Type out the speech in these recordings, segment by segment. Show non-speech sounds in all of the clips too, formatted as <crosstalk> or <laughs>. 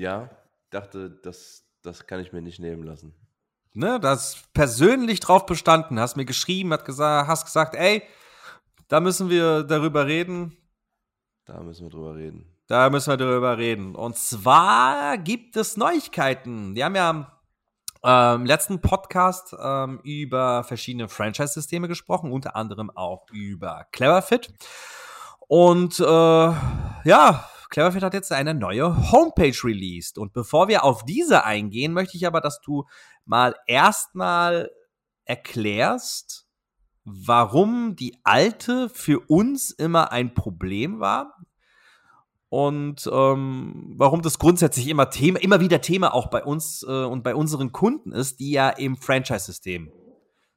Ja, dachte, das, das kann ich mir nicht nehmen lassen. Ne, das persönlich drauf bestanden, hast mir geschrieben, hat gesagt, hast gesagt, ey, da müssen wir darüber reden. Da müssen wir drüber reden. Da müssen wir darüber reden. Und zwar gibt es Neuigkeiten. Wir haben ja im ähm, letzten Podcast ähm, über verschiedene Franchise-Systeme gesprochen, unter anderem auch über Cleverfit. Und äh, ja, Cleverfit hat jetzt eine neue Homepage released. Und bevor wir auf diese eingehen, möchte ich aber, dass du mal erstmal erklärst, warum die alte für uns immer ein Problem war und ähm, warum das grundsätzlich immer Thema, immer wieder Thema auch bei uns äh, und bei unseren Kunden ist, die ja im Franchise-System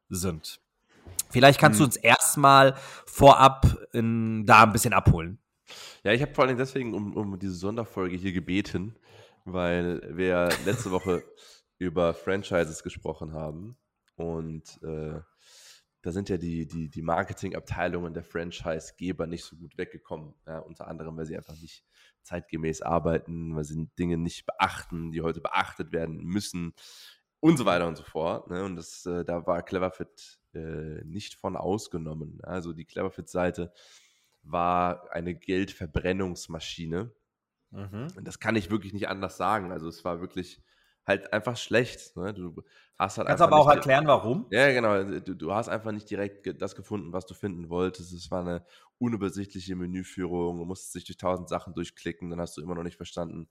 sind. Vielleicht kannst hm. du uns erstmal vorab in, da ein bisschen abholen. Ja, ich habe vor allem deswegen um, um diese Sonderfolge hier gebeten, weil wir letzte Woche <laughs> über Franchises gesprochen haben und äh, da sind ja die, die, die Marketingabteilungen der Franchisegeber nicht so gut weggekommen. Ja, unter anderem, weil sie einfach nicht zeitgemäß arbeiten, weil sie Dinge nicht beachten, die heute beachtet werden müssen und so weiter und so fort. Ne? Und das, äh, da war Cleverfit äh, nicht von ausgenommen. Also die Cleverfit-Seite war eine Geldverbrennungsmaschine. Mhm. Und das kann ich wirklich nicht anders sagen. Also es war wirklich halt einfach schlecht. Ne? Du hast halt Kannst aber auch erklären, warum? Ja, genau. Du, du, hast einfach nicht direkt das gefunden, was du finden wolltest. Es war eine unübersichtliche Menüführung. Du musstest dich durch tausend Sachen durchklicken. Dann hast du immer noch nicht verstanden,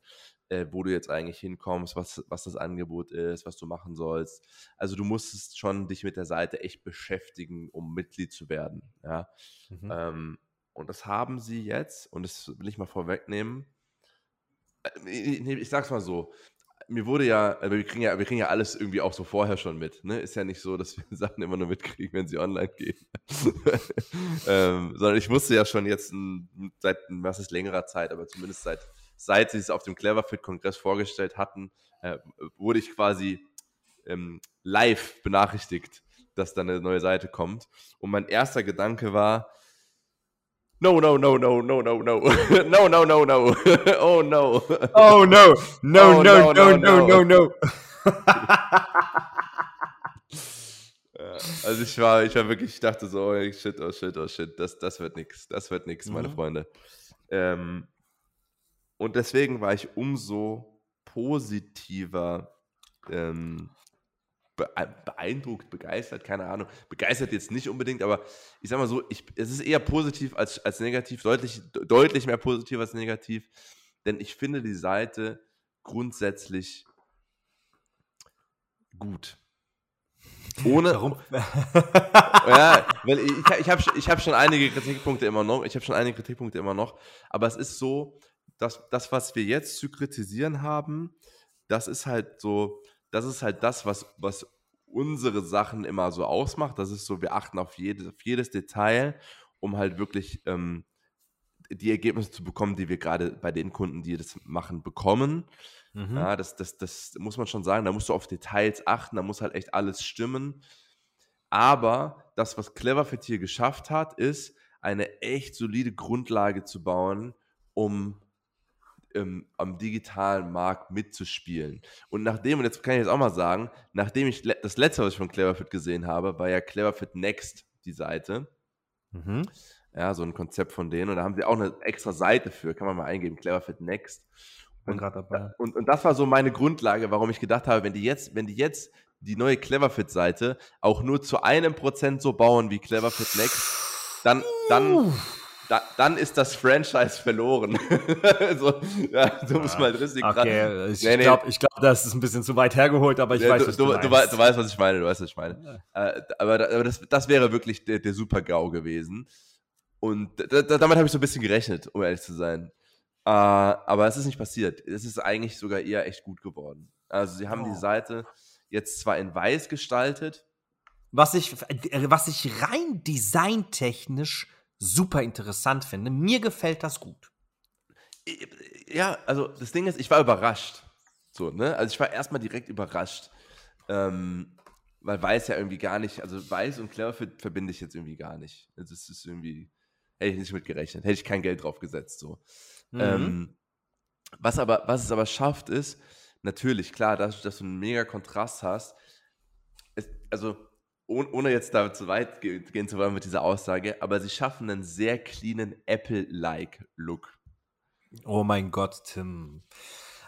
äh, wo du jetzt eigentlich hinkommst, was, was das Angebot ist, was du machen sollst. Also du musstest schon dich mit der Seite echt beschäftigen, um Mitglied zu werden. Ja. Mhm. Ähm, und das haben sie jetzt, und das will ich mal vorwegnehmen. Äh, ich, ich sag's mal so, mir wurde ja, also wir kriegen ja, wir kriegen ja alles irgendwie auch so vorher schon mit. Ne? Ist ja nicht so, dass wir <laughs> Sachen immer nur mitkriegen, wenn sie online gehen. <laughs> ähm, sondern ich wusste ja schon jetzt ein, seit was ist längerer Zeit, aber zumindest seit, seit sie es auf dem Cleverfit-Kongress vorgestellt hatten, äh, wurde ich quasi ähm, live benachrichtigt, dass da eine neue Seite kommt. Und mein erster Gedanke war, No, no, no, no, no, no, no. <laughs> No, no, no, no. <laughs> Oh no. Oh no. No, oh, no, no, no, no, no, no. <laughs> Äh, also ich war, ich war wirklich, ich dachte so, oh shit, oh shit, oh shit, das, das wird nix, das wird nix, mhm. meine Freunde. Ähm, und deswegen war ich umso positiver ähm, beeindruckt, begeistert, keine Ahnung. Begeistert jetzt nicht unbedingt, aber ich sag mal so, ich, es ist eher positiv als, als negativ, deutlich, deutlich mehr positiv als negativ, denn ich finde die Seite grundsätzlich gut. Ohne. <laughs> Warum? ja, weil ich, ich habe ich hab schon einige Kritikpunkte immer noch. Ich habe schon einige Kritikpunkte immer noch. Aber es ist so, dass das, was wir jetzt zu kritisieren haben, das ist halt so, das ist halt das, was, was unsere Sachen immer so ausmacht. Das ist so, wir achten auf jedes, auf jedes Detail, um halt wirklich ähm, die Ergebnisse zu bekommen, die wir gerade bei den Kunden, die das machen, bekommen. Mhm. Ja, das, das, das muss man schon sagen. Da musst du auf Details achten, da muss halt echt alles stimmen. Aber das, was Cleverfit hier geschafft hat, ist, eine echt solide Grundlage zu bauen, um ähm, am digitalen Markt mitzuspielen. Und nachdem, und jetzt kann ich jetzt auch mal sagen, nachdem ich le das letzte, was ich von Cleverfit gesehen habe, war ja Cleverfit Next die Seite. Mhm. Ja, so ein Konzept von denen. Und da haben sie auch eine extra Seite für, kann man mal eingeben, Cleverfit Next. Und, und, und das war so meine Grundlage, warum ich gedacht habe, wenn die jetzt, wenn die jetzt die neue Cleverfit-Seite auch nur zu einem Prozent so bauen wie Cleverfit Next, dann, dann, da, dann ist das Franchise verloren. <laughs> so, ja, so muss man halt richtig okay, Ich nee, glaube, nee. glaub, das ist ein bisschen zu weit hergeholt, aber ich ja, weiß, du, was du, du, du, weißt, du weißt, was ich meine. Du weißt, was ich meine. Ja. Äh, aber, aber das, das wäre wirklich der, der Super-GAU gewesen. Und da, da, damit habe ich so ein bisschen gerechnet, um ehrlich zu sein. Äh, aber es ist nicht passiert. Es ist eigentlich sogar eher echt gut geworden. Also sie haben Oh. die Seite jetzt zwar in weiß gestaltet, Was ich, äh, was ich rein designtechnisch super interessant finde. Mir gefällt das gut. Ja, also das Ding ist, ich war überrascht. So, ne? Also ich war erstmal direkt überrascht. Ähm, weil weiß ja irgendwie gar nicht, also weiß und Cleverfit verbinde ich jetzt irgendwie gar nicht. Also es ist irgendwie, hätte ich nicht mit gerechnet, hätte ich kein Geld drauf gesetzt. So. Mhm. Ähm, was, aber, was es aber schafft, ist, natürlich, klar, dass, dass du einen mega Kontrast hast. Es, also, ohne, jetzt da zu weit ge gehen zu wollen mit dieser Aussage, aber sie schaffen einen sehr cleanen Apple-like Look. Oh mein Gott, Tim.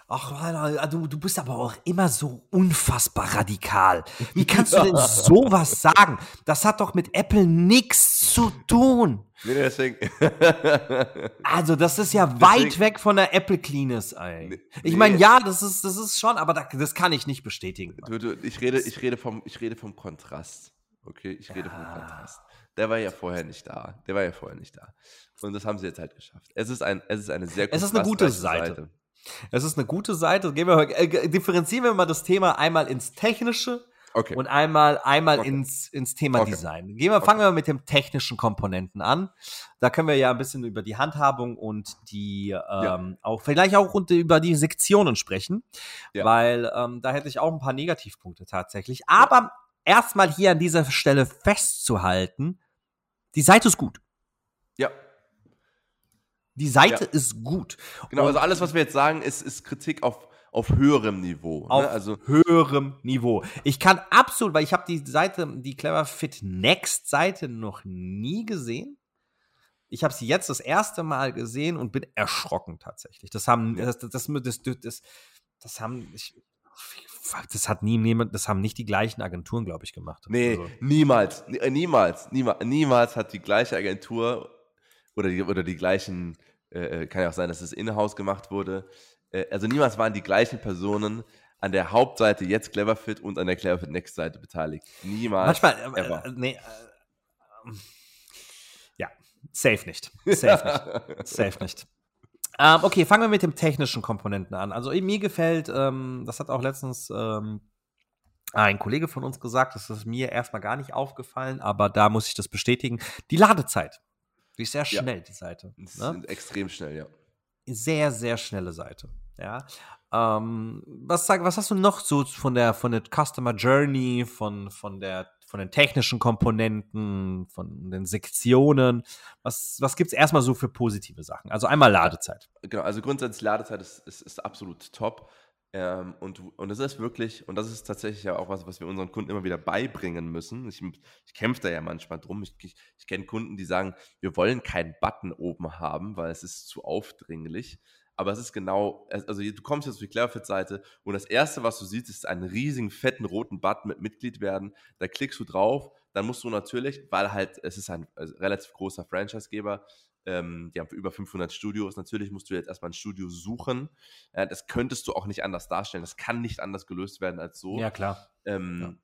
Ach, Mann, du, du bist aber auch immer so unfassbar radikal. Wie kannst du denn <laughs> sowas sagen? Das hat doch mit Apple nichts zu tun. Nee, deswegen. <laughs> Also, das ist ja weit Deswegen- weg von der Apple Cleanness, ey. Nee, Ich meine, ja, das ist, das ist schon, aber da, das kann ich nicht bestätigen. du, du, ich, rede, ich, rede vom, ich rede vom Kontrast. Okay, ich rede vom Kontrast. Der war ja vorher nicht da. Der war ja vorher nicht da. Und das haben sie jetzt halt geschafft. Es ist, ein, es ist eine sehr Es ist eine gute kontrastreiche Seite. Es ist eine gute Seite. Wir, äh, differenzieren wir mal das Thema einmal ins Technische Okay. und einmal, einmal Okay. ins, ins Thema Okay. Design. Gehen wir, fangen wir mit dem technischen Komponenten an. Da können wir ja ein bisschen über die Handhabung und die ähm, auch vielleicht auch über die Sektionen sprechen, Ja. weil ähm, da hätte ich auch ein paar Negativpunkte tatsächlich. Aber erstmal hier an dieser Stelle festzuhalten, die Seite ist gut. ja, Die Seite Ja. ist gut. genau. Und Also alles, was wir jetzt sagen, ist, ist Kritik auf, auf höherem Niveau. auf ne? Also, höherem Niveau. Ich kann absolut, weil ich habe die Seite, die Clever Fit Next Seite noch nie gesehen. Ich habe sie jetzt das erste Mal gesehen und bin erschrocken tatsächlich. Das haben, das, das, das, das, das, haben, ich, das hat nie jemand, das haben nicht die gleichen Agenturen, glaube ich, gemacht. nee, Also, niemals, nie- äh, niemals, niemals, niemals hat die gleiche Agentur oder die, oder die gleichen, äh, äh, kann ja auch sein, dass es in-house gemacht wurde, äh, also niemals waren die gleichen Personen an der Hauptseite jetzt Cleverfit und an der Cleverfit Next Seite beteiligt. Niemals. manchmal, äh, äh, nee, äh, ja, safe nicht, safe nicht. <laughs> Safe nicht. Ähm, okay, fangen wir mit dem technischen Komponenten an. Also mir gefällt, ähm, das hat auch letztens ähm, ein Kollege von uns gesagt, das ist mir erstmal gar nicht aufgefallen, aber da muss ich das bestätigen. Die Ladezeit. Die ist sehr Ja. schnell, die Seite. Ne? extrem schnell, ja. Sehr, sehr schnelle Seite. Ja. Ähm, was, sag, was hast du noch so von der, von der Customer Journey, von, von, der, von den technischen Komponenten, von den Sektionen? Was, was gibt es erstmal so für positive Sachen? Also einmal Ladezeit. Genau, also grundsätzlich Ladezeit ist, ist, ist absolut top. Ähm, und, und das ist wirklich, und das ist tatsächlich ja auch was, was wir unseren Kunden immer wieder beibringen müssen. Ich, ich kämpfe da ja manchmal drum. Ich, ich, ich kenne Kunden, die sagen, wir wollen keinen Button oben haben, weil es ist zu aufdringlich. Aber es ist genau, also du kommst jetzt auf die Cleverfit-Seite und das erste, was du siehst, ist einen riesigen, fetten, roten Button mit Mitglied werden. Da klickst du drauf, dann musst du natürlich, weil halt, es ist ein also relativ großer Franchisegeber, ähm, die haben über 500 Studios. Natürlich musst du jetzt erstmal ein Studio suchen. Ja, das könntest du auch nicht anders darstellen. Das kann nicht anders gelöst werden als so. klar. Ähm,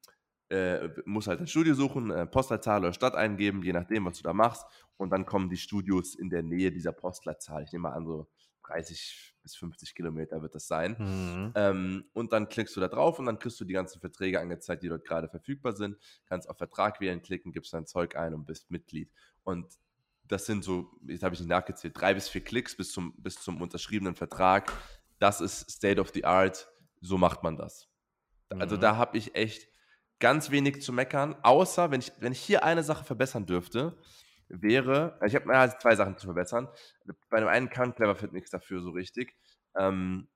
äh, musst halt ein Studio suchen, äh, Postleitzahl oder Stadt eingeben, je nachdem, was du da machst. Und dann kommen die Studios in der Nähe dieser Postleitzahl. Ich nehme mal an, so 30 bis 50 Kilometer wird das sein. Mhm. Ähm, und dann klickst du da drauf und dann kriegst du die ganzen Verträge angezeigt, die dort gerade verfügbar sind. Kannst auf Vertrag wählen, klicken, gibst dein Zeug ein und bist Mitglied. Und das sind so, jetzt habe ich nicht nachgezählt, drei bis vier Klicks bis zum, bis zum unterschriebenen Vertrag. Das ist State of the Art. So macht man das. Also Mhm. da habe ich echt ganz wenig zu meckern, außer wenn ich, wenn ich hier eine Sache verbessern dürfte, wäre, ich habe ja, zwei Sachen zu verbessern. Bei dem einen kann Cleverfit nichts dafür so richtig. Ähm,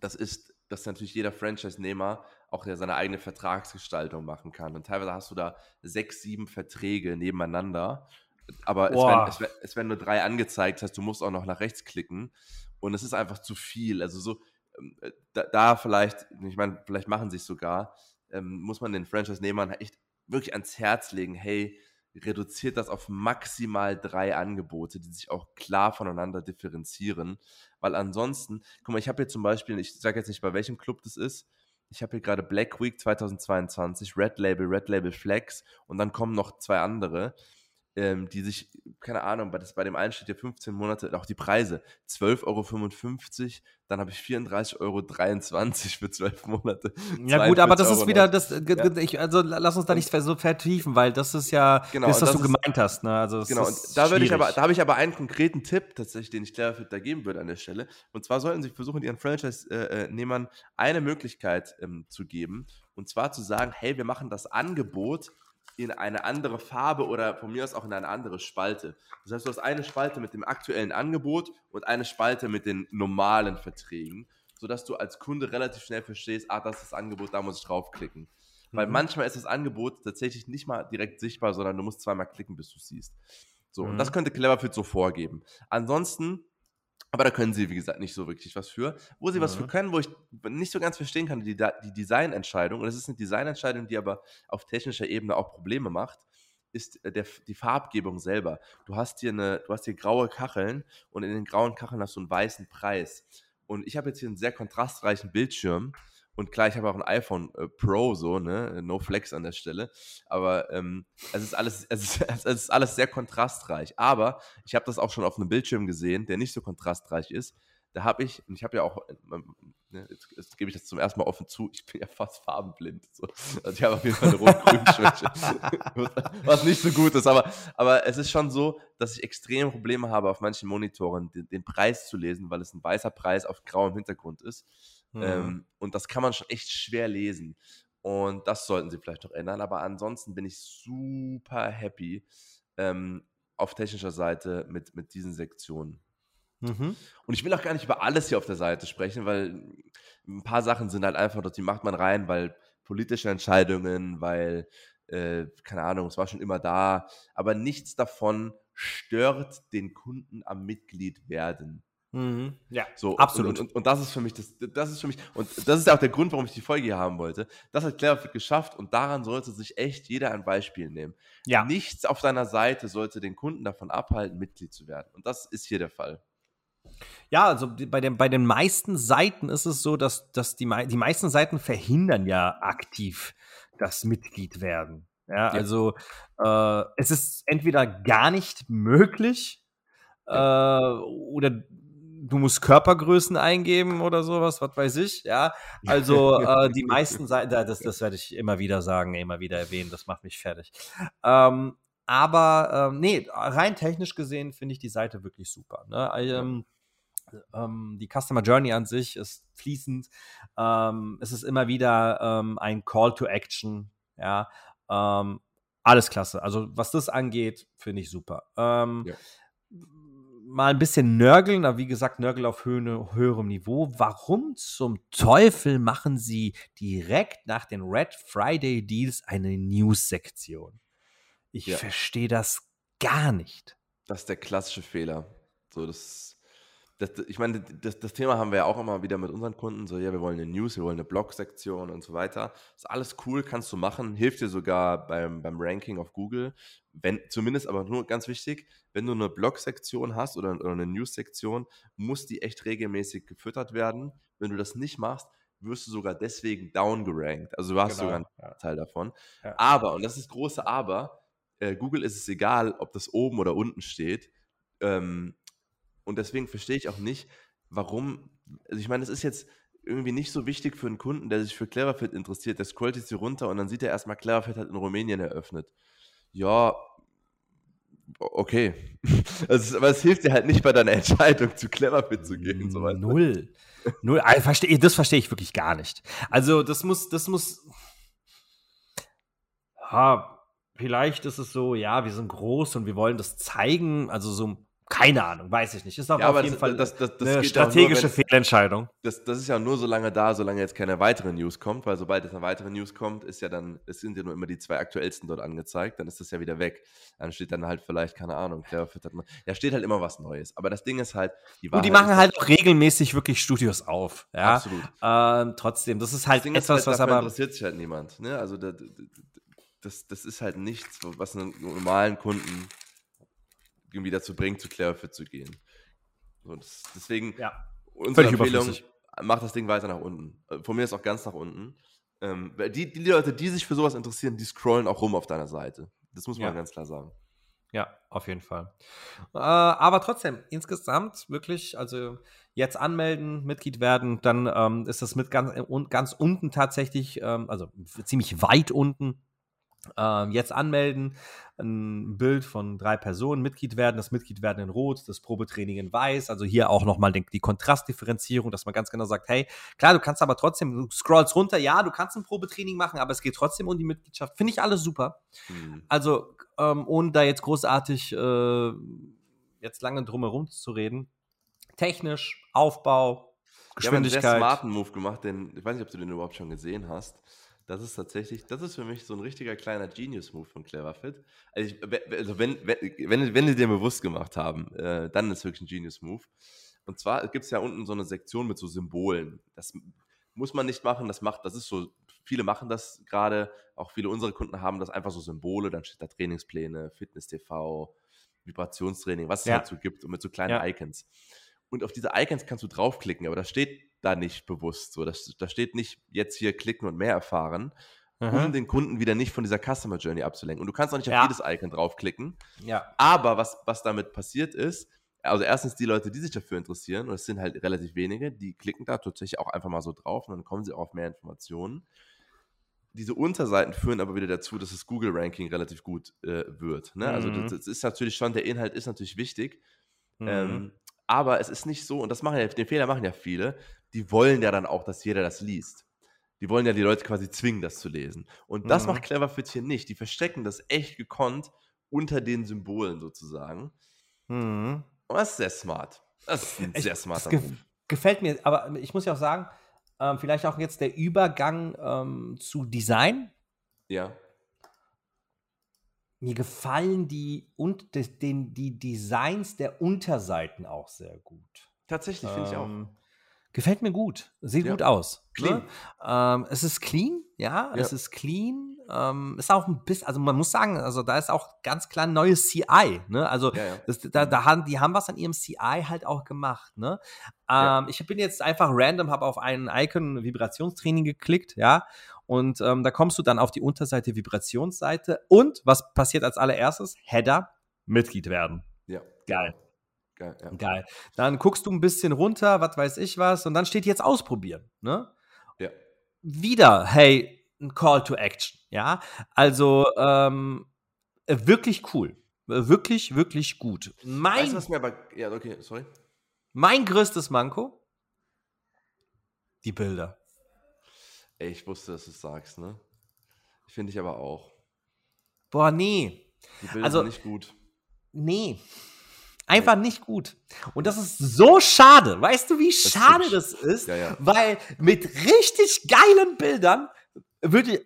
das ist, dass natürlich jeder Franchise-Nehmer auch ja seine eigene Vertragsgestaltung machen kann. Und teilweise hast du da sechs, sieben Verträge nebeneinander. Aber es werden, es, werden, es werden nur drei angezeigt, das heißt, du musst auch noch nach rechts klicken. Und es ist einfach zu viel. Also so, ähm, äh, da, da vielleicht, ich meine, vielleicht machen sie es sogar, ähm, muss man den Franchise-Nehmern echt wirklich ans Herz legen, hey, reduziert das auf maximal drei Angebote, die sich auch klar voneinander differenzieren. Weil ansonsten, guck mal, ich habe hier zum Beispiel, ich sage jetzt nicht, bei welchem Club das ist, ich habe hier gerade Black Week 2022, Red Label, Red Label Flex und dann kommen noch zwei andere. Ähm, die sich, keine Ahnung, bei, das, bei dem einen steht ja 15 Monate, auch die Preise, 12,55 Euro, dann habe ich 34,23 Euro für 12 Monate. <laughs> Ja gut, aber das ist wieder, das, ja. ich, also lass uns da nicht so vertiefen, weil das ist ja genau, das, was das du gemeint hast. Ne? Also genau, und da, würde ich aber, da habe ich aber einen konkreten Tipp tatsächlich, den ich Cleverfit da geben würde an der Stelle. Und zwar sollten sie versuchen, ihren Franchise-Nehmern eine Möglichkeit ähm, zu geben, und zwar zu sagen, hey, wir machen das Angebot in eine andere Farbe oder von mir aus auch in eine andere Spalte. Das heißt, du hast eine Spalte mit dem aktuellen Angebot und eine Spalte mit den normalen Verträgen, sodass du als Kunde relativ schnell verstehst, ah, das ist das Angebot, da muss ich draufklicken. Weil mhm. manchmal ist das Angebot tatsächlich nicht mal direkt sichtbar, sondern du musst zweimal klicken, bis du es siehst. So, mhm. und das könnte Cleverfit so vorgeben. Ansonsten aber da können sie, wie gesagt, nicht so wirklich was für. Wo sie ja. was für können, wo ich nicht so ganz verstehen kann, die, die Designentscheidung, und es ist eine Designentscheidung, die aber auf technischer Ebene auch Probleme macht, ist äh, der, die Farbgebung selber. Du hast hier eine, du hast hier graue Kacheln und in den grauen Kacheln hast du einen weißen Preis. Und ich habe jetzt hier einen sehr kontrastreichen Bildschirm und klar, ich habe auch ein iPhone äh, Pro, so, ne? No Flex an der Stelle. Aber ähm, es, ist alles, es, ist, <laughs> es ist alles sehr kontrastreich. Aber ich habe das auch schon auf einem Bildschirm gesehen, der nicht so kontrastreich ist. Da habe ich, und ich habe ja auch, ähm, ne, jetzt, jetzt gebe ich das zum ersten Mal offen zu, ich bin ja fast farbenblind. So. Also ich habe auf jeden Fall eine Rot-Grün-Schwäche, <laughs> was nicht so gut ist. Aber, aber es ist schon so, dass ich extreme Probleme habe, auf manchen Monitoren den, den Preis zu lesen, weil es ein weißer Preis auf grauem Hintergrund ist. Mhm. Ähm, und das kann man schon echt schwer lesen. Und das sollten sie vielleicht noch ändern. Aber ansonsten bin ich super happy ähm, auf technischer Seite mit, mit diesen Sektionen. Mhm. Und ich will auch gar nicht über alles hier auf der Seite sprechen, weil ein paar Sachen sind halt einfach, die macht man rein, weil politische Entscheidungen, weil, äh, keine Ahnung, es war schon immer da, aber nichts davon stört den Kunden am Mitglied werden. Mhm. Ja, so, absolut. Und, und, und, das ist für mich, das, das ist für mich, und das ist auch der Grund, warum ich die Folge hier haben wollte. Das hat Cleverfit geschafft und daran sollte sich echt jeder ein Beispiel nehmen. Ja. Nichts auf deiner Seite sollte den Kunden davon abhalten, Mitglied zu werden. Und das ist hier der Fall. Ja, also bei den, bei den meisten Seiten ist es so, dass, dass die, die meisten Seiten verhindern ja aktiv das Mitglied werden. Ja, ja. also äh, es ist entweder gar nicht möglich ja. äh, oder du musst Körpergrößen eingeben oder sowas, was weiß ich, ja. Also <laughs> äh, die meisten Seiten, das, das werde ich immer wieder sagen, immer wieder erwähnen, das macht mich fertig. Ähm, aber ähm, nee, rein technisch gesehen finde ich die Seite wirklich super. Ne? Ähm, ähm, die Customer Journey an sich ist fließend. Ähm, es ist immer wieder ähm, ein Call to Action, ja. Ähm, alles klasse. Also was das angeht, finde ich super. Ähm, ja mal ein bisschen nörgeln, aber wie gesagt, nörgeln auf höhe, höherem Niveau. Warum zum Teufel machen sie direkt nach den Red Friday Deals eine News-Sektion? Ich ja. verstehe das gar nicht. Das ist der klassische Fehler. So, das das, ich meine, das, das, Thema haben wir ja auch immer wieder mit unseren Kunden, so, ja, wir wollen eine News, wir wollen eine Blog-Sektion und so weiter. Ist alles cool, kannst du machen, hilft dir sogar beim, beim Ranking auf Google. Wenn, zumindest aber nur ganz wichtig, wenn du eine Blog-Sektion hast oder, oder eine News-Sektion, muss die echt regelmäßig gefüttert werden. Wenn du das nicht machst, wirst du sogar deswegen downgerankt. Also du hast genau, sogar einen ja. Teil davon. Ja. Aber, und das ist das große Aber, äh, Google ist es egal, ob das oben oder unten steht. Ähm, und deswegen verstehe ich auch nicht, warum, also ich meine, es ist jetzt irgendwie nicht so wichtig für einen Kunden, der sich für Cleverfit interessiert. Der scrollt jetzt hier runter und dann sieht er erstmal, Cleverfit hat in Rumänien eröffnet. Ja, okay. <laughs> Also, aber es hilft dir halt nicht bei deiner Entscheidung, zu Cleverfit zu gehen. So Null. Null. Also, versteh, das verstehe ich wirklich gar nicht. Also, das muss, das muss. Ja, vielleicht ist es so, ja, wir sind groß und wir wollen das zeigen. Also, so keine Ahnung, weiß ich nicht. Ist ja, auf jeden das, Fall das, das, eine strategische nur, Fehlentscheidung. Das, das ist ja nur so lange da, solange jetzt keine weitere News kommt, weil sobald jetzt eine weitere News kommt, ist ja dann, es sind ja nur immer die zwei aktuellsten dort angezeigt, dann ist das ja wieder weg. Dann steht dann halt vielleicht, keine Ahnung, Cleverfit hat man, ja, steht halt immer was Neues. Aber das Ding ist halt, die Und die machen halt auch regelmäßig wirklich Studios auf. Ja? Absolut. Ähm, trotzdem, das ist halt das etwas, ist halt, was aber. interessiert sich halt niemand. Ne? Also, das, das ist halt nichts, was einen normalen Kunden irgendwie dazu bringt, zu Cleverfit zu gehen. So, das, deswegen, ja, unsere Empfehlung, mach das Ding weiter nach unten. Äh, von mir ist auch ganz nach unten. Ähm, die, die Leute, die sich für sowas interessieren, die scrollen auch rum auf deiner Seite. Das muss man ja. ganz klar sagen. Ja, auf jeden Fall. Äh, aber trotzdem, insgesamt wirklich, also jetzt anmelden, Mitglied werden, dann ähm, ist das mit ganz, ganz unten tatsächlich, ähm, also ziemlich weit unten. Ähm, jetzt anmelden, ein Bild von drei Personen, Mitglied werden, das Mitglied werden in Rot, das Probetraining in Weiß, also hier auch nochmal die Kontrastdifferenzierung, dass man ganz genau sagt, hey, klar, du kannst aber trotzdem, du scrollst runter, ja, du kannst ein Probetraining machen, aber es geht trotzdem um die Mitgliedschaft. Finde ich alles super. Mhm. Also, ähm, ohne da jetzt großartig äh, jetzt lange drumherum zu reden, technisch, Aufbau, Geschwindigkeit. Wir haben einen sehr smarten Move gemacht, denn ich weiß nicht, ob du den überhaupt schon gesehen hast. Das ist tatsächlich, das ist für mich so ein richtiger kleiner Genius-Move von Cleverfit. Also, ich, also wenn, wenn, wenn, wenn die dir bewusst gemacht haben, äh, dann ist es wirklich ein Genius-Move. Und zwar gibt es ja unten so eine Sektion mit so Symbolen. Das muss man nicht machen, das macht, das ist so, viele machen das gerade, auch viele unserer Kunden haben das einfach so Symbole, dann steht da Trainingspläne, Fitness-TV, Vibrationstraining, was es ja. dazu gibt und mit so kleinen ja. Icons. Und auf diese Icons kannst du draufklicken, aber da steht da nicht bewusst so. Das, da steht nicht jetzt hier klicken und mehr erfahren, mhm. um den Kunden wieder nicht von dieser Customer Journey abzulenken. Und du kannst auch nicht ja. auf jedes Icon draufklicken. Ja. Aber was, was damit passiert ist, also erstens die Leute, die sich dafür interessieren, und es sind halt relativ wenige, die klicken da tatsächlich auch einfach mal so drauf und dann kommen sie auf mehr Informationen. Diese Unterseiten führen aber wieder dazu, dass das Google-Ranking relativ gut äh, wird. Ne? Also mhm. Also das, das, ist natürlich schon, der Inhalt ist natürlich wichtig. Mhm. Ähm, aber es ist nicht so, und das machen ja, den Fehler machen ja viele, die wollen ja dann auch, dass jeder das liest. Die wollen ja die Leute quasi zwingen, das zu lesen. Und das mhm. macht Cleverfit hier nicht. Die verstecken das echt gekonnt unter den Symbolen sozusagen. Mhm. Und das ist sehr smart. Das ist ein sehr smarter ge Move. Gefällt mir, aber ich muss ja auch sagen, ähm, vielleicht auch jetzt der Übergang ähm, zu Design. Ja mir gefallen die, und die, die, die Designs der Unterseiten auch sehr gut. Tatsächlich, finde ähm, ich auch. Gefällt mir gut. Sieht ja. gut aus. Ne? Clean. Ne? Ähm, es ist clean, ja, ja. es ist clean. Ähm, ist auch ein bisschen, also man muss sagen, also da ist auch ganz klar ein neues CI. Ne? Also ja, das, da, da haben, die haben was an ihrem CI halt auch gemacht. Ne? Ähm, ich bin jetzt einfach random, habe auf einen Icon Vibrationstraining geklickt, ja, und ähm, da kommst du dann auf die Unterseite Vibrationsseite. Und was passiert als allererstes? Header, Mitglied werden. Ja. Geil. Geil, ja. Geil. Dann guckst du ein bisschen runter, was weiß ich was, und dann steht jetzt ausprobieren. Ne? Ja. Wieder, hey, ein Call to Action. Ja. Also ähm, wirklich cool. Wirklich, wirklich gut. Mein, weißt was mir aber. Ja, okay, sorry. Mein größtes Manko? Die Bilder. Ey, ich wusste, dass du es sagst, ne? Finde ich aber auch. Boah, nee. Die Bilder also, sind nicht gut. Nee. Einfach nicht gut. Und das ist so schade. Weißt du, wie das schade das ist? Ja, ja. Weil mit richtig geilen Bildern würde.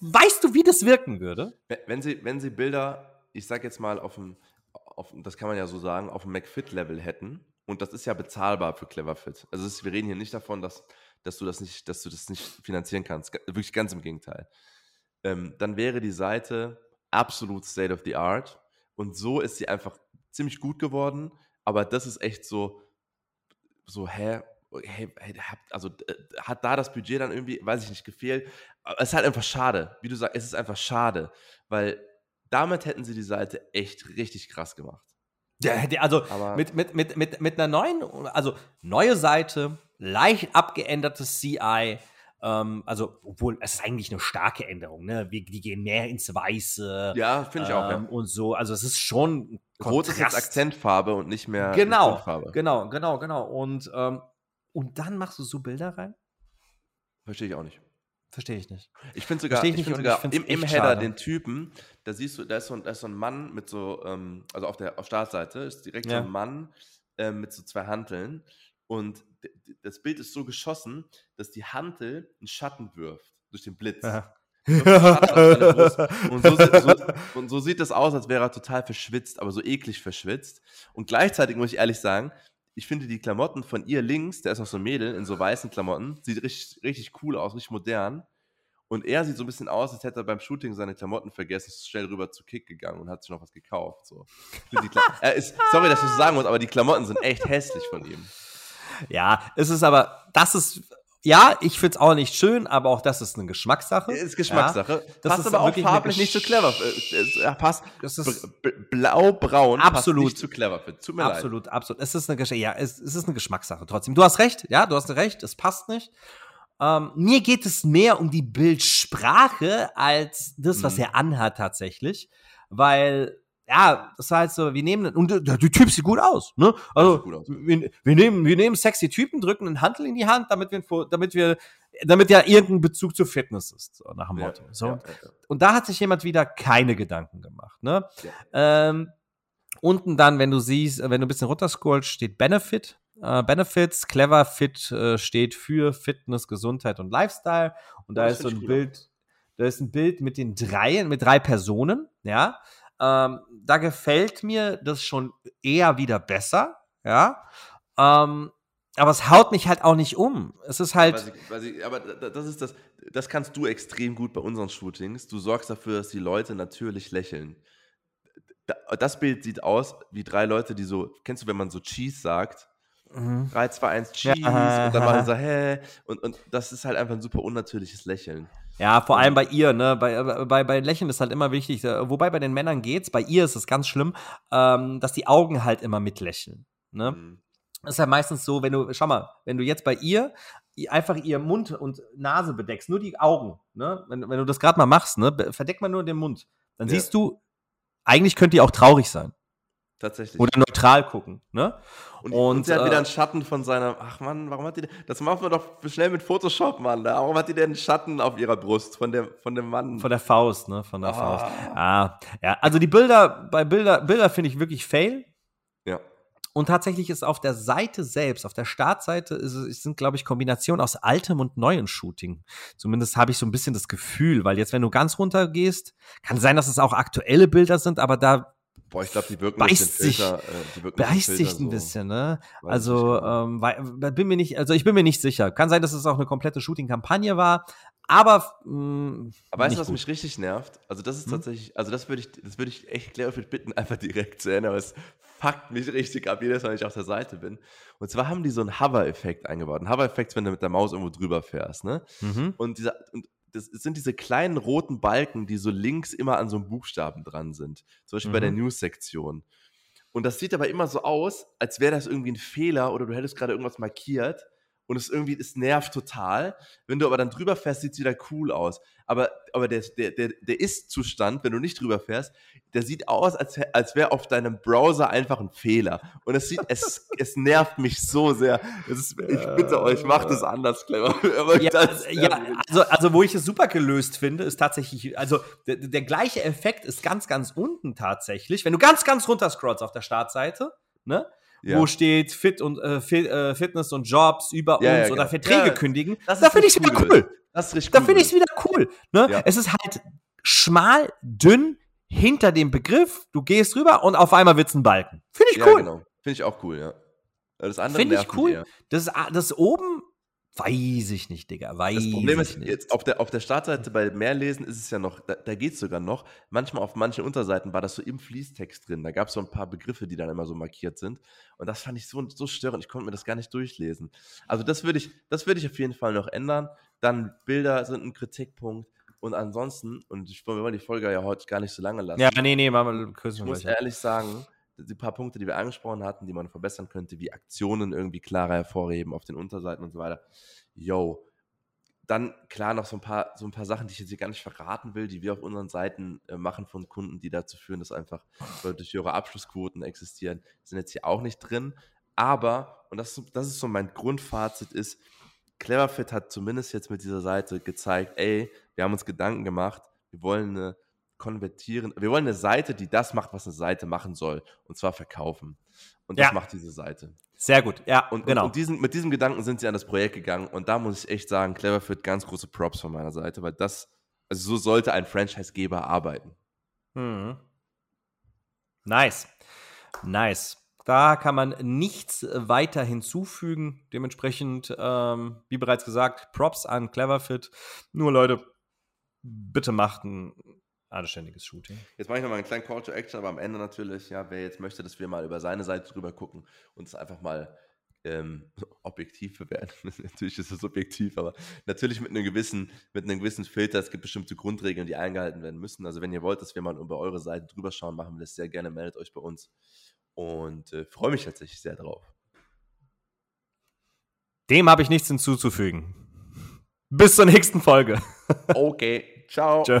Weißt du, wie das wirken würde? Wenn sie, wenn sie Bilder, ich sag jetzt mal, auf dem, auf, das kann man ja so sagen, auf dem McFit-Level hätten, und das ist ja bezahlbar für Cleverfit. Also ist, wir reden hier nicht davon, dass dass du das nicht, dass du das nicht finanzieren kannst. Wirklich ganz im Gegenteil. Ähm, dann wäre die Seite absolut State of the Art. Und so ist sie einfach ziemlich gut geworden. Aber das ist echt so, so, hä? Hey, hey, also hat da das Budget dann irgendwie, weiß ich nicht, gefehlt. Es ist halt einfach schade. Wie du sagst, es ist einfach schade, weil damit hätten sie die Seite echt richtig krass gemacht. Ja, also mit, mit, mit, mit, mit einer neuen, also neue Seite, leicht abgeändertes CI. Ähm, also, obwohl es ist eigentlich eine starke Änderung, ne? Wir, die gehen mehr ins Weiße. Ja, finde ich ähm, auch. Ja. Und so, also es ist schon. Rot ist jetzt Akzentfarbe und nicht mehr genau, Genau, genau, genau. Und, ähm, und dann machst du so Bilder rein? Verstehe ich auch nicht. Verstehe ich nicht. Ich finde sogar, ich, ich find sogar ich im, im Header schade. den Typen, da siehst du, da ist so ein, da ist so ein Mann mit so, ähm, also auf der auf Startseite ist direkt ja. so ein Mann ähm, mit so zwei Hanteln und das Bild ist so geschossen, dass die Hantel einen Schatten wirft durch den Blitz. Ja. und, so, so, und so sieht das aus, als wäre er total verschwitzt, aber so eklig verschwitzt. Und gleichzeitig muss ich ehrlich sagen, ich finde die Klamotten von ihr links, der ist noch so ein Mädel in so weißen Klamotten, sieht richtig, richtig cool aus, richtig modern. Und er sieht so ein bisschen aus, als hätte er beim Shooting seine Klamotten vergessen, ist schnell rüber zu Kick gegangen und hat sich noch was gekauft. So. er ist, sorry, dass ich das sagen muss, aber die Klamotten sind echt hässlich von ihm. Ja, es ist aber, das ist ja, ich find's auch nicht schön, aber auch das ist eine Geschmackssache. Ist Geschmackssache. Ja, das passt ist aber auch farblich nicht zu Gesch- clever. Äh, es- äh, passt. Das ist- Blau-braun Absolut. nicht zu clever. Tut mir leid. Absolut, absolut. Es ist eine Gesch ja, es, es ist eine Geschmackssache trotzdem. Du hast recht, ja, du hast recht, es passt nicht. Ähm, mir geht es mehr um die Bildsprache als das, was Mhm. er anhat tatsächlich, weil ja, das heißt so, wir nehmen und der, der Typ sieht gut aus, ne? Also gut aus. Wir, wir nehmen wir nehmen sexy Typen, drücken einen Handel in die Hand, damit wir damit wir damit ja irgendein Bezug zur Fitness ist, so nach dem Ja, Motto. So. ja, ja. Und da hat sich jemand wieder keine Gedanken gemacht. Ne? Ähm, unten dann, wenn du siehst, wenn du ein bisschen runterscrollst, steht Benefit. Äh, Benefits, Clever Fit äh, steht für Fitness, Gesundheit und Lifestyle. Und da Das ist so ein. Bild, da ist ein Bild mit den drei, mit drei Personen, ja. Ähm, da gefällt mir das schon eher wieder besser, ja. Ähm, aber es haut mich halt auch nicht um. Es ist halt. Weiß ich, weiß ich, aber da- das ist das, das kannst du extrem gut bei unseren Shootings. Du sorgst dafür, dass die Leute natürlich lächeln. Da, das Bild sieht aus wie drei Leute, die so, kennst du, wenn man so Cheese sagt? Mhm. 3, 2, 1, Cheese. Ja, und dann machen sie <laughs> so, hä? Und, und das ist halt einfach ein super unnatürliches Lächeln. Ja, vor allem bei ihr, ne? Bei, bei, bei Lächeln ist halt immer wichtig, äh, wobei bei den Männern geht's, bei ihr ist es ganz schlimm, ähm, dass die Augen halt immer mitlächeln. Ne? Mhm. Das ist ja meistens so, wenn du, schau mal, wenn du jetzt bei ihr einfach ihr Mund und Nase bedeckst, nur die Augen, ne? Wenn, wenn du das gerade mal machst, ne? Verdeck mal nur den Mund. Dann Ja. siehst du, eigentlich könnte die auch traurig sein. Tatsächlich. Oder neutral gucken, ne? Und, Und, und, sie hat äh, wieder einen Schatten von seiner. Ach Mann, warum hat die denn. Das machen wir doch schnell mit Photoshop, Mann. Da. Warum hat die denn einen Schatten auf ihrer Brust von, der, von dem Mann? Von der Faust, ne? Von der Ah. Faust. Ah, ja, also die Bilder, bei Bilder, Bilder finde ich wirklich fail. ja. Und tatsächlich ist auf der Seite selbst, auf der Startseite, ist, sind, glaube ich, Kombinationen aus altem und neuem Shooting. Zumindest habe ich so ein bisschen das Gefühl, weil jetzt, wenn du ganz runter gehst, kann sein, dass es auch aktuelle Bilder sind, aber da Boah, ich glaube, die wirken Beißt sich- Filter. Äh, die wirken beißt Filter sich ein so. bisschen, ne? Weiß Also, genau. ähm, weil, bin mir nicht, also ich bin mir nicht sicher. Kann sein, dass es auch eine komplette Shooting-Kampagne war, aber mh, Aber weißt du, was gut. mich richtig nervt? Also das ist Hm? tatsächlich, also das würde ich, das würde ich echt Cleverfit bitten, <laughs> einfach direkt zu ändern, aber es fuckt mich richtig ab, jedes Mal, wenn ich auf der Seite bin. Und zwar haben die so einen Hover-Effekt eingebaut. Ein Hover-Effekt, wenn du mit der Maus irgendwo drüber fährst, ne? Mhm. Und dieser, und das sind diese kleinen roten Balken, die so links immer an so einem Buchstaben dran sind. Zum Beispiel bei der Mhm. News-Sektion. Und das sieht aber immer so aus, als wäre das irgendwie ein Fehler oder du hättest gerade irgendwas markiert und es irgendwie, es nervt total. Wenn du aber dann drüber fährst, sieht es wieder cool aus. Aber, aber der, der, der, der Ist-Zustand, wenn du nicht drüber fährst, der sieht aus, als, als wäre auf deinem Browser einfach ein Fehler. Und es sieht, es, es nervt mich so sehr. Ist, ich bitte euch, macht es anders, clever. <laughs> Ja, das ja nervt mich. also, also wo ich es super gelöst finde, ist tatsächlich, also der, der gleiche Effekt ist ganz, ganz unten tatsächlich. Wenn du ganz, ganz runter scrollst auf der Startseite, ne? Ja. Wo steht Fit und äh, Fit, äh, Fitness und Jobs über Ja, uns ja, oder genau. Verträge kündigen, das da finde ich es richtig wieder cool. cool. Das ist richtig Da cool. finde ich es wieder cool. Ne? Es ist halt schmal, dünn, hinter dem Begriff, du gehst rüber und auf einmal wird's ein Balken. Finde ich cool. genau. Finde ich auch cool, ja. Das andere Finde ich cool. eher. Das, das oben, weiß ich nicht, Digga. Weiß Das Problem ich ist, nicht. jetzt auf der, auf der Startseite bei Mehrlesen ist es ja noch, da, da geht es sogar noch. Manchmal auf manchen Unterseiten war das so im Fließtext drin. Da gab es so ein paar Begriffe, die dann immer so markiert sind. Und das fand ich so, so störend. Ich konnte mir das gar nicht durchlesen. Also das würde ich, das würde ich auf jeden Fall noch ändern. Dann Bilder sind ein Kritikpunkt. Und ansonsten, und ich, wir wollen die Folge ja heute gar nicht so lange lassen. Ja, nee, nee, machen wir küssen Ich muss ehrlich sagen, die paar Punkte, die wir angesprochen hatten, die man verbessern könnte, wie Aktionen irgendwie klarer hervorheben auf den Unterseiten und so weiter. Yo. Dann klar noch so ein paar, so ein paar Sachen, die ich jetzt hier gar nicht verraten will, die wir auf unseren Seiten äh, machen von Kunden, die dazu führen, dass einfach deutlich höhere Abschlussquoten existieren, sind jetzt hier auch nicht drin. Aber, und das, das ist so mein Grundfazit, ist, Cleverfit hat zumindest jetzt mit dieser Seite gezeigt, ey, wir haben uns Gedanken gemacht, wir wollen eine konvertieren, wir wollen eine Seite, die das macht, was eine Seite machen soll, und zwar verkaufen. Und das Ja. macht diese Seite. Sehr gut, ja, Und, genau. und, und diesen, mit diesem Gedanken sind sie an das Projekt gegangen und da muss ich echt sagen, Cleverfit, ganz große Props von meiner Seite, weil das, also so sollte ein Franchisegeber arbeiten. Mhm. Nice. Nice. Da kann man nichts weiter hinzufügen. Dementsprechend, ähm, wie bereits gesagt, Props an Cleverfit. Nur Leute, bitte macht ein anständiges Shooting. Jetzt mache ich nochmal einen kleinen Call to Action, aber am Ende natürlich, ja, wer jetzt möchte, dass wir mal über seine Seite drüber gucken und es einfach mal ähm, <laughs> objektiv bewerten. <laughs> natürlich ist es subjektiv, aber natürlich mit einem gewissen, mit einem gewissen Filter. Es gibt bestimmte Grundregeln, die eingehalten werden müssen. Also wenn ihr wollt, dass wir mal über eure Seite drüber schauen, machen wir das sehr gerne. Meldet euch bei uns und äh, freue mich tatsächlich sehr drauf. Dem habe ich nichts hinzuzufügen. Bis zur nächsten Folge. Okay, ciao. Tschö.